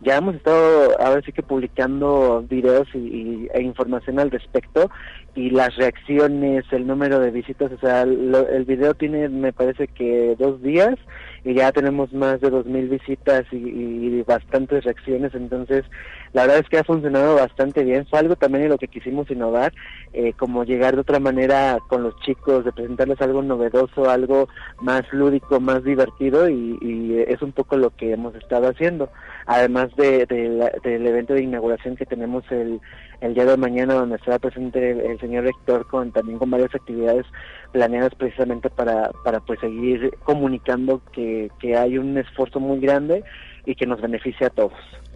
ya hemos estado ahora sí que publicando videos y, e información al respecto y las reacciones, el número de visitas, o sea, el video tiene me parece que dos días y ya tenemos más de dos mil visitas y, y, bastantes reacciones, entonces la verdad es que ha funcionado bastante bien, fue algo también en lo que quisimos innovar, eh, como llegar de otra manera con los chicos, de presentarles algo novedoso, algo más lúdico, más divertido y, es un poco lo que hemos estado haciendo, además de, de del evento de inauguración que tenemos el, el día de mañana donde estará presente el, el señor rector con también con varias actividades planeadas precisamente para, para pues seguir comunicando que, que hay un esfuerzo muy grande y que nos beneficia a todos.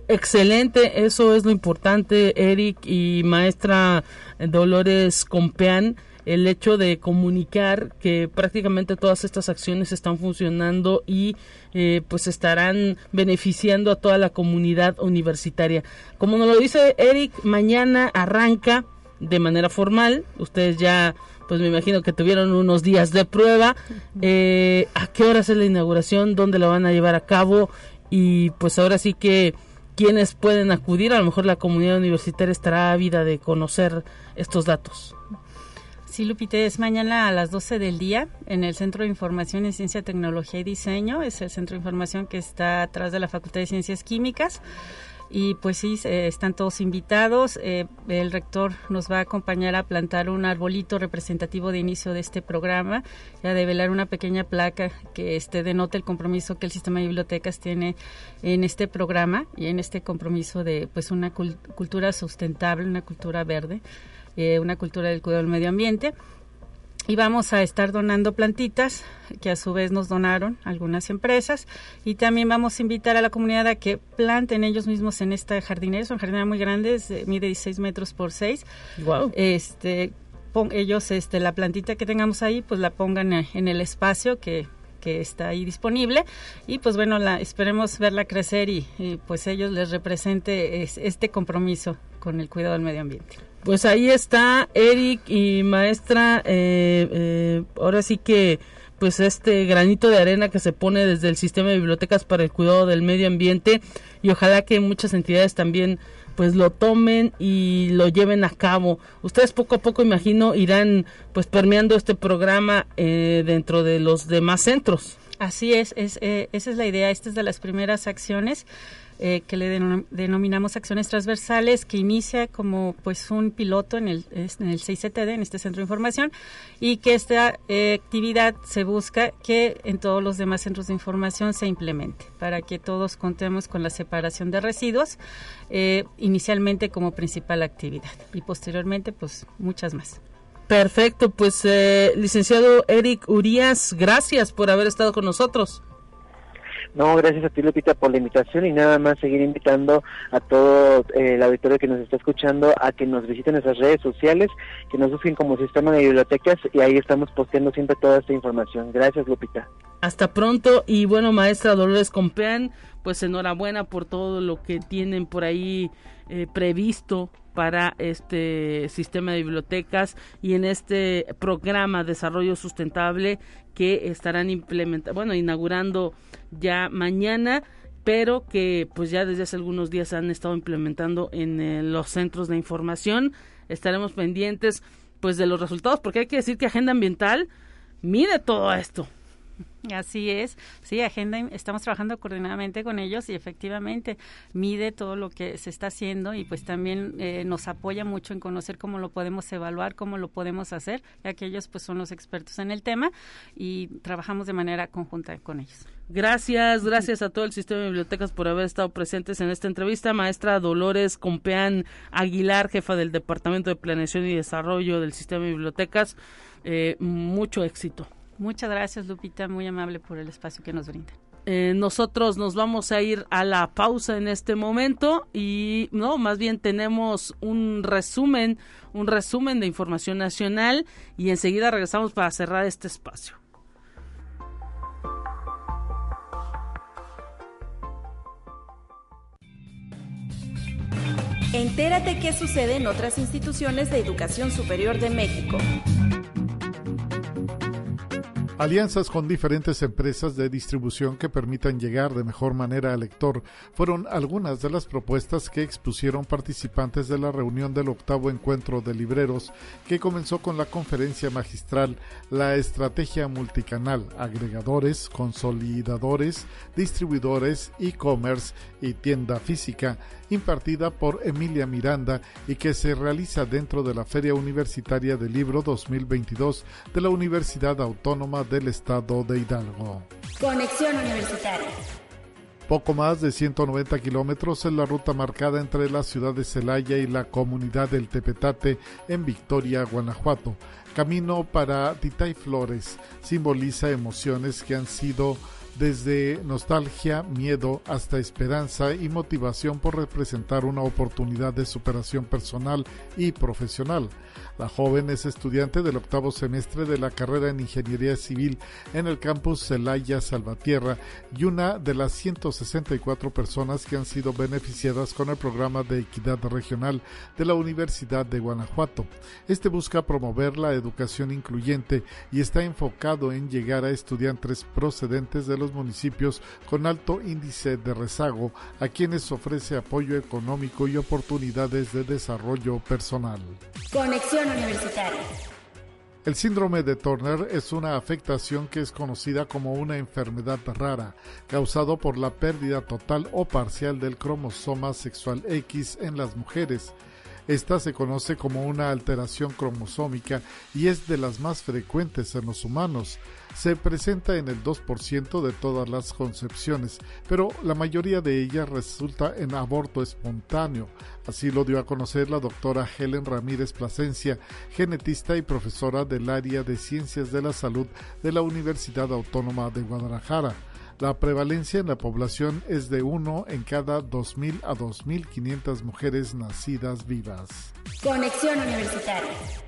Excelente, eso es lo importante, Eric y maestra Dolores Compeán, el hecho de comunicar que prácticamente todas estas acciones están funcionando y eh, pues estarán beneficiando a toda la comunidad universitaria. Como nos lo dice Eric, mañana arranca de manera formal, ustedes ya pues me imagino que tuvieron unos días de prueba. Eh, ¿A qué hora es la inauguración? ¿Dónde la van a llevar a cabo? Y pues ahora sí que quienes pueden acudir, a lo mejor la comunidad universitaria estará ávida de conocer estos datos. Sí, Lupite, es mañana a las 12 del día en el Centro de Información en Ciencia, Tecnología y Diseño. Es el centro de información que está atrás de la Facultad de Ciencias Químicas y pues sí, eh, están todos invitados. Eh, el rector nos va a acompañar a plantar un arbolito representativo de inicio de este programa y a develar una pequeña placa que este denote el compromiso que el sistema de bibliotecas tiene en este programa y en este compromiso de pues una cultura sustentable, una cultura verde, eh, una cultura del cuidado del medio ambiente y vamos a estar donando plantitas que a su vez nos donaron algunas empresas y también vamos a invitar a la comunidad a que planten ellos mismos en esta jardinera, son jardineras muy grandes, mide 16 metros por 6. Wow. Este, ellos este la plantita que tengamos ahí pues la pongan en el espacio que que está ahí disponible y pues bueno la esperemos verla crecer y, y pues ellos les represente este compromiso con el cuidado del medio ambiente. Pues ahí está Eric y maestra, eh, eh, ahora sí que pues este granito de arena que se pone desde el sistema de bibliotecas para el cuidado del medio ambiente y ojalá que muchas entidades también pues lo tomen y lo lleven a cabo. Ustedes poco a poco imagino irán pues permeando este programa eh, dentro de los demás centros. Así es, es eh, esa es la idea, esta es de las primeras acciones eh, que le denominamos acciones transversales, que inicia como pues un piloto en el, en el 6CTD, en este centro de información, y que esta eh, actividad se busca que en todos los demás centros de información se implemente, para que todos contemos con la separación de residuos, eh, inicialmente como principal actividad, y posteriormente pues muchas más. Perfecto, pues licenciado Eric Urias, gracias por haber estado con nosotros. No, gracias a ti, Lupita, por la invitación y nada más seguir invitando a todo eh, el auditorio que nos está escuchando a que nos visiten nuestras redes sociales, que nos busquen como Sistema de Bibliotecas y ahí estamos posteando siempre toda esta información. Gracias, Lupita. Hasta pronto y bueno, maestra Dolores Compeán, pues enhorabuena por todo lo que tienen por ahí eh, previsto para este sistema de bibliotecas y en este programa Desarrollo Sustentable que estarán implementando, bueno, inaugurando ya mañana pero que pues ya desde hace algunos días han estado implementando en eh, los centros de información. Estaremos pendientes pues de los resultados porque hay que decir que Agenda Ambiental mide todo esto. Así es, sí, agenda, estamos trabajando coordinadamente con ellos y efectivamente mide todo lo que se está haciendo y pues también eh, nos apoya mucho en conocer cómo lo podemos evaluar, cómo lo podemos hacer, ya que ellos pues son los expertos en el tema y trabajamos de manera conjunta con ellos. Gracias, gracias a todo el sistema de bibliotecas por haber estado presentes en esta entrevista. Maestra Dolores Compeán Aguilar, jefa del Departamento de Planeación y Desarrollo del Sistema de Bibliotecas, eh, mucho éxito. Muchas gracias, Lupita, muy amable por el espacio que nos brinda. Eh, nosotros nos vamos a ir a la pausa en este momento y no, más bien tenemos un resumen, un resumen de información nacional y enseguida regresamos para cerrar este espacio. Entérate qué sucede en otras instituciones de educación superior de México. Alianzas con diferentes empresas de distribución que permitan llegar de mejor manera al lector fueron algunas de las propuestas que expusieron participantes de la reunión del octavo encuentro de libreros que comenzó con la conferencia magistral La estrategia multicanal, agregadores, consolidadores, distribuidores, e-commerce y tienda física impartida por Emilia Miranda y que se realiza dentro de la Feria Universitaria del Libro 2022 de la Universidad Autónoma del Estado de Hidalgo. Conexión Universitaria. Poco más de 190 kilómetros es la ruta marcada entre la ciudad de Celaya y la comunidad del Tepetate en Victoria, Guanajuato. Camino para Titay Flores simboliza emociones que han sido desde nostalgia, miedo hasta esperanza y motivación por representar una oportunidad de superación personal y profesional. La joven es estudiante del octavo semestre de la carrera en Ingeniería Civil en el campus Celaya Salvatierra y una de las 164 personas que han sido beneficiadas con el programa de equidad regional de la Universidad de Guanajuato. Este busca promover la educación incluyente y está enfocado en llegar a estudiantes procedentes de los municipios con alto índice de rezago a quienes ofrece apoyo económico y oportunidades de desarrollo personal. Conexión Universitaria. El síndrome de Turner es una afectación que es conocida como una enfermedad rara, causado por la pérdida total o parcial del cromosoma sexual X en las mujeres. Esta se conoce como una alteración cromosómica y es de las más frecuentes en los humanos. Se presenta en el 2% de todas las concepciones, pero la mayoría de ellas resulta en aborto espontáneo. Así lo dio a conocer la doctora Helen Ramírez Plasencia, genetista y profesora del área de Ciencias de la Salud de la Universidad Autónoma de Guadalajara. La prevalencia en la población es de 1 en cada 2.000 a 2.500 mujeres nacidas vivas. Conexión Universitaria.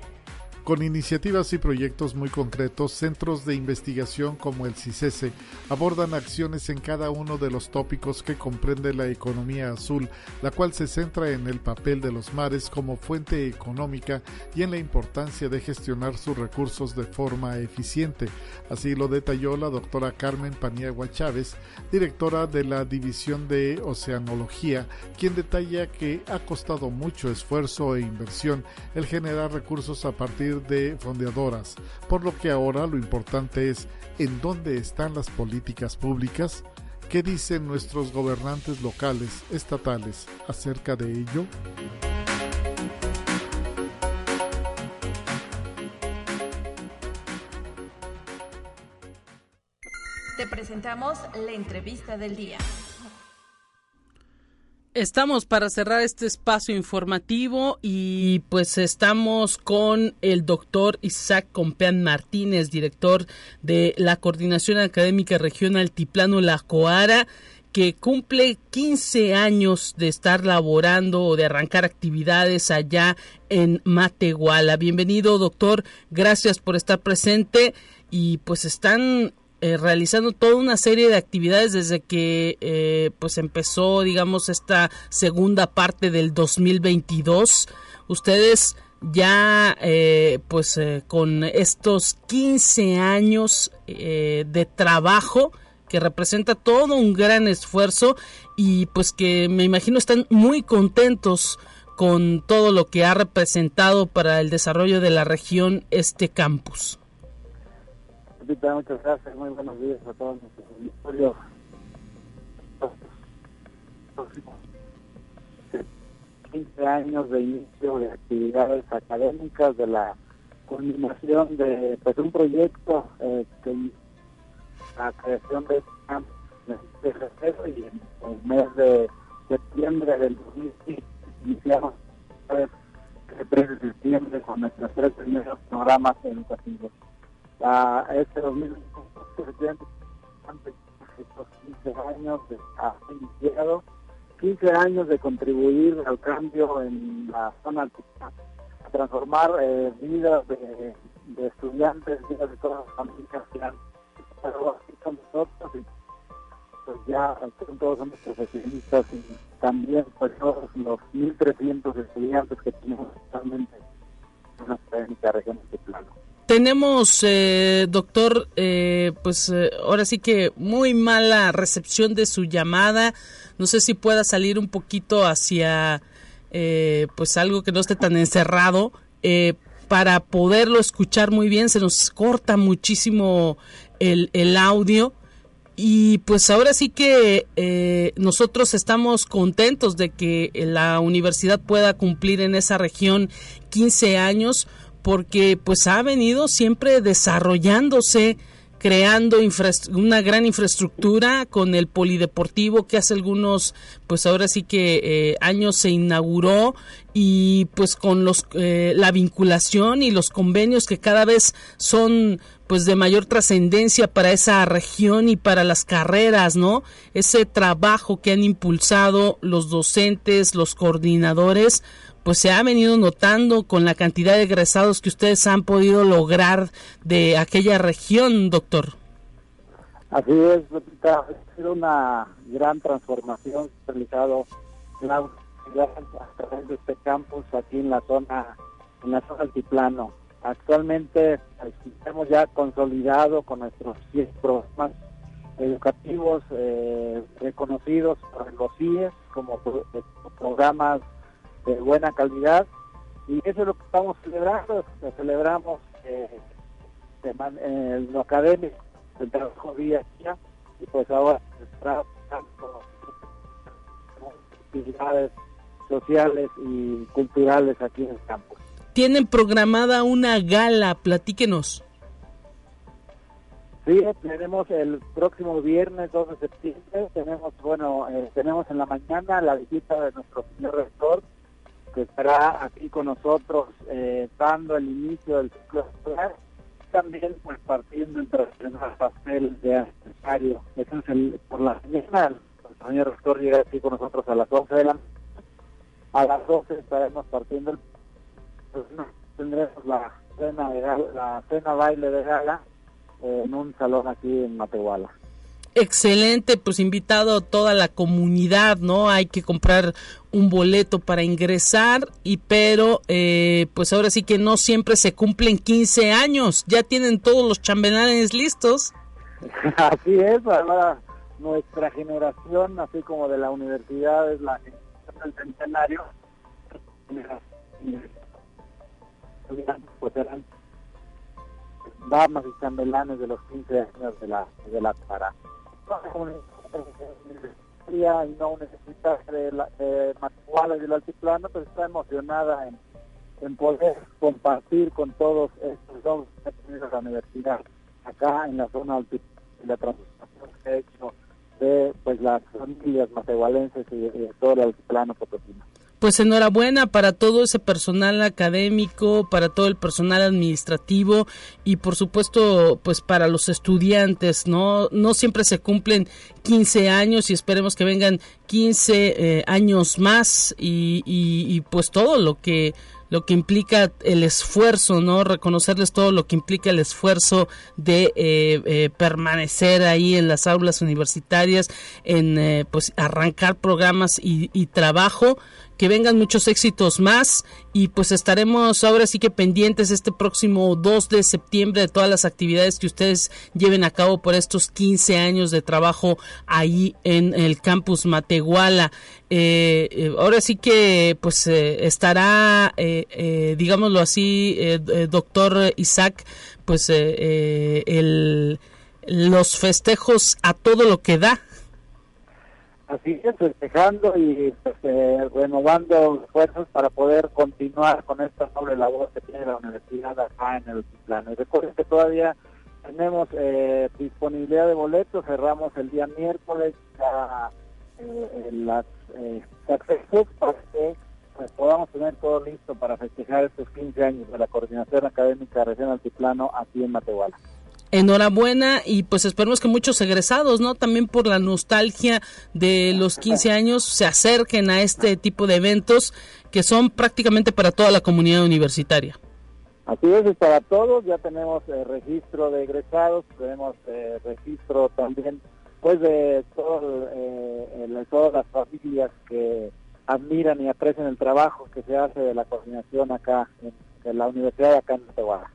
Con iniciativas y proyectos muy concretos, centros de investigación como el CICESE abordan acciones en cada uno de los tópicos que comprende la economía azul, la cual se centra en el papel de los mares como fuente económica y en la importancia de gestionar sus recursos de forma eficiente. Así lo detalló la doctora Carmen Paniagua Chávez, directora de la División de Oceanología, quien detalla que ha costado mucho esfuerzo e inversión el generar recursos a partir de fondeadoras, por lo que ahora lo importante es en dónde están las políticas públicas, qué dicen nuestros gobernantes locales, estatales acerca de ello. Te presentamos la entrevista del día. Estamos para cerrar este espacio informativo y pues estamos con el doctor Isaac Compeán Martínez, director de la Coordinación Académica Regional Altiplano La Coara que cumple 15 años de estar laborando o de arrancar actividades allá en Matehuala. Bienvenido, doctor. Gracias por estar presente y pues están eh, realizando toda una serie de actividades desde que eh, pues empezó digamos esta segunda parte del 2022 ustedes ya eh, pues con estos 15 años de trabajo que representa todo un gran esfuerzo y pues que me imagino están muy contentos con todo lo que ha representado para el desarrollo de la región este campus muchas gracias. Muy buenos días a todos nuestros auditorio. 15 años de inicio de actividades académicas, de la culminación de pues, un proyecto eh, que la creación de este febrero y en el mes de septiembre del 2015 iniciamos el 3 de septiembre con nuestros tres primeros programas educativos a este 2025 15 años de ha iniciado 15 años de contribuir al cambio en la zona a transformar eh, vidas de, estudiantes, vidas de todas las familias que han estado aquí con nosotros y pues ya todos somos profesionistas y también pues todos los 1.300 estudiantes que tenemos actualmente en nuestra región de. Tenemos, eh, doctor, eh, pues eh, ahora sí que muy mala recepción de su llamada. No sé si pueda salir un poquito hacia, pues algo que no esté tan encerrado para poderlo escuchar muy bien. Se nos corta muchísimo el audio. Y pues ahora sí que nosotros estamos contentos de que la universidad pueda cumplir en esa región 15 años porque pues ha venido siempre desarrollándose creando una gran infraestructura con el polideportivo que hace algunos pues ahora sí que eh, años se inauguró y pues con los eh, la vinculación y los convenios que cada vez son pues de mayor trascendencia para esa región y para las carreras, ¿no? Ese trabajo que han impulsado los docentes, los coordinadores, pues se ha venido notando con la cantidad de egresados que ustedes han podido lograr de aquella región, doctor. Así es, ha sido una gran transformación realizado la través de este campus aquí en la zona, en la zona altiplano. Actualmente estamos ya consolidado con nuestros 10 programas educativos eh, reconocidos por los CIES como programas de buena calidad y eso es lo que estamos celebrando, lo celebramos eh, en lo académico, el trabajo día a día y pues ahora actividades sociales y culturales aquí en el campo. Tienen programada una gala, platíquenos. Sí, tenemos el próximo viernes 2 de septiembre, tenemos, bueno, eh, tenemos en la mañana la visita de nuestro señor rector, que estará aquí con nosotros eh, dando el inicio del ciclo escolar, también pues partiendo entre el pastel de aniversario. Eso es el, por la mañana, el señor rector llega aquí con nosotros a las 11 de la. A las 12 estaremos partiendo el... Pues, tendremos la cena, de la cena baile de gala eh, en un salón aquí en Matehuala excelente, pues invitado toda la comunidad, ¿no? Hay que comprar un boleto para ingresar y pero eh, pues ahora sí que no siempre se cumplen 15 años, ya tienen todos los chambelanes listos. Así es, ahora nuestra generación, así como de la universidad, es la generación del centenario. Pues eran damas y chambelanes de los 15 años de la, de la para y no necesita de, de del altiplano, pues está emocionada en, en poder compartir con todos estos dos de la universidad acá en la zona altiplano, la transformación que ha hecho de pues las familias matehualenses y, y todo el plano potosino pues enhorabuena para todo ese personal académico, para todo el personal administrativo y por supuesto pues para los estudiantes, ¿no? No siempre se cumplen 15 años y esperemos que vengan 15 eh, años más y, y pues todo lo que lo que implica el esfuerzo, ¿no? Reconocerles todo lo que implica el esfuerzo de eh, eh, permanecer ahí en las aulas universitarias, en eh, pues arrancar programas y, y trabajo que vengan muchos éxitos más y pues estaremos ahora sí que pendientes este próximo 2 de septiembre de todas las actividades que ustedes lleven a cabo por estos 15 años de trabajo ahí en el campus Matehuala. Eh, eh ahora sí que pues eh, estará, eh, eh digámoslo así, doctor Isaac, pues el, los festejos a todo lo que da Así es, festejando y pues, eh, renovando esfuerzos para poder continuar con esta noble labor que tiene la universidad acá en el plano. Y recuerden que todavía tenemos eh, disponibilidad de boletos, cerramos el día miércoles ya, eh, las eh, accesos para que pues, podamos tener todo listo para festejar estos 15 años de la Coordinación Académica Región Altiplano aquí en Matehuala enhorabuena y pues esperemos que muchos egresados, ¿no? También por la nostalgia de los 15 años se acerquen a este tipo de eventos que son prácticamente para toda la comunidad universitaria. Así es, es para todos, ya tenemos eh, registro de egresados, tenemos eh, registro también pues de todo, eh, todas las familias que admiran y aprecian el trabajo que se hace de la coordinación acá en, la universidad de acá en Tehuala.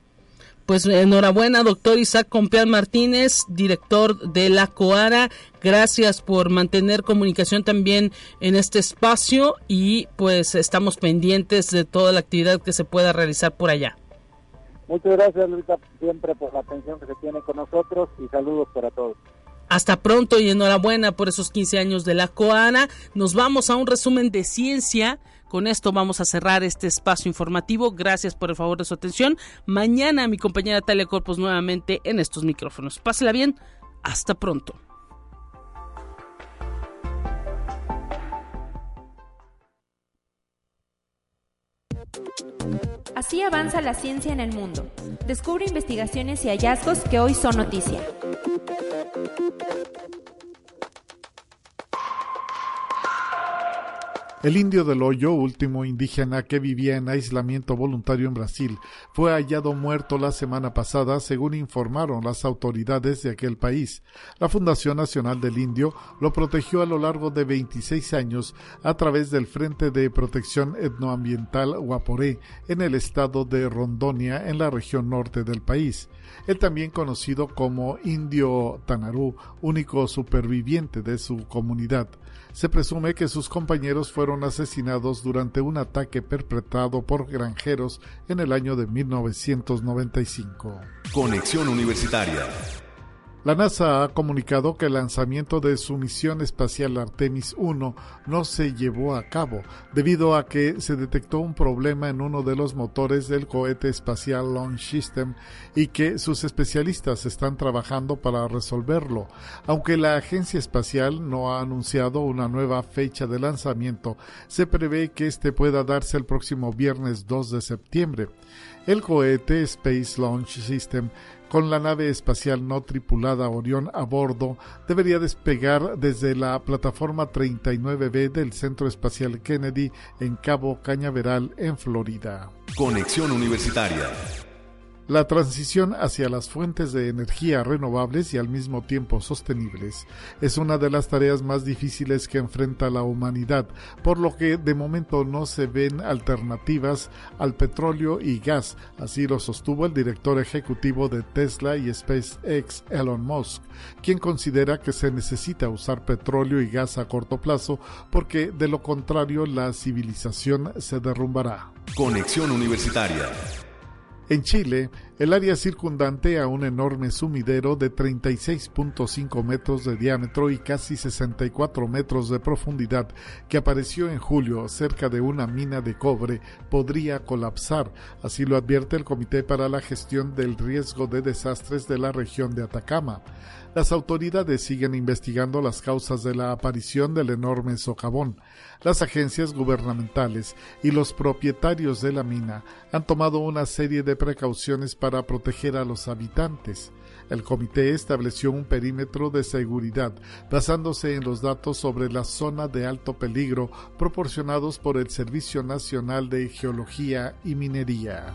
Pues enhorabuena, doctor Isaac Compeán Martínez, director de la COARA. Gracias por mantener comunicación también en este espacio y pues estamos pendientes de toda la actividad que se pueda realizar por allá. Muchas gracias, Luisa, siempre por la atención que se tiene con nosotros y saludos para todos. Hasta pronto y enhorabuena por esos 15 años de la COARA. Nos vamos a un resumen de ciencia con esto vamos a cerrar este espacio informativo. Gracias por el favor de su atención. Mañana mi compañera Talia Corpus nuevamente en estos micrófonos. Pásela bien. Hasta pronto. Así avanza la ciencia en el mundo. Descubre investigaciones y hallazgos que hoy son noticia. El indio del hoyo, último indígena que vivía en aislamiento voluntario en Brasil, fue hallado muerto la semana pasada, según informaron las autoridades de aquel país. La Fundación Nacional del Indio lo protegió a lo largo de 26 años a través del Frente de Protección Etnoambiental Guaporé en el estado de Rondonia, en la región norte del país. Él también conocido como Indio Tanarú, único superviviente de su comunidad. Se presume que sus compañeros asesinados durante un ataque perpetrado por granjeros en el año de 1995. Conexión Universitaria la NASA ha comunicado que el lanzamiento de su misión espacial Artemis 1 no se llevó a cabo debido a que se detectó un problema en uno de los motores del cohete espacial Launch System y que sus especialistas están trabajando para resolverlo. Aunque la agencia espacial no ha anunciado una nueva fecha de lanzamiento, se prevé que este pueda darse el próximo viernes 2 de septiembre. El cohete Space Launch System con la nave espacial no tripulada Orión a bordo, debería despegar desde la plataforma 39B del Centro Espacial Kennedy en Cabo Cañaveral, en Florida. Conexión Universitaria. La transición hacia las fuentes de energía renovables y al mismo tiempo sostenibles es una de las tareas más difíciles que enfrenta la humanidad, por lo que de momento no se ven alternativas al petróleo y gas, así lo sostuvo el director ejecutivo de Tesla y SpaceX, Elon Musk, quien considera que se necesita usar petróleo y gas a corto plazo porque de lo contrario la civilización se derrumbará. Conexión Universitaria. En Chile, el área circundante a un enorme sumidero de 36.5 metros de diámetro y casi 64 metros de profundidad que apareció en julio cerca de una mina de cobre podría colapsar, así lo advierte el Comité para la Gestión del Riesgo de Desastres de la región de Atacama. Las autoridades siguen investigando las causas de la aparición del enorme socavón. Las agencias gubernamentales y los propietarios de la mina han tomado una serie de precauciones para proteger a los habitantes. El comité estableció un perímetro de seguridad basándose en los datos sobre la zona de alto peligro proporcionados por el Servicio Nacional de Geología y Minería.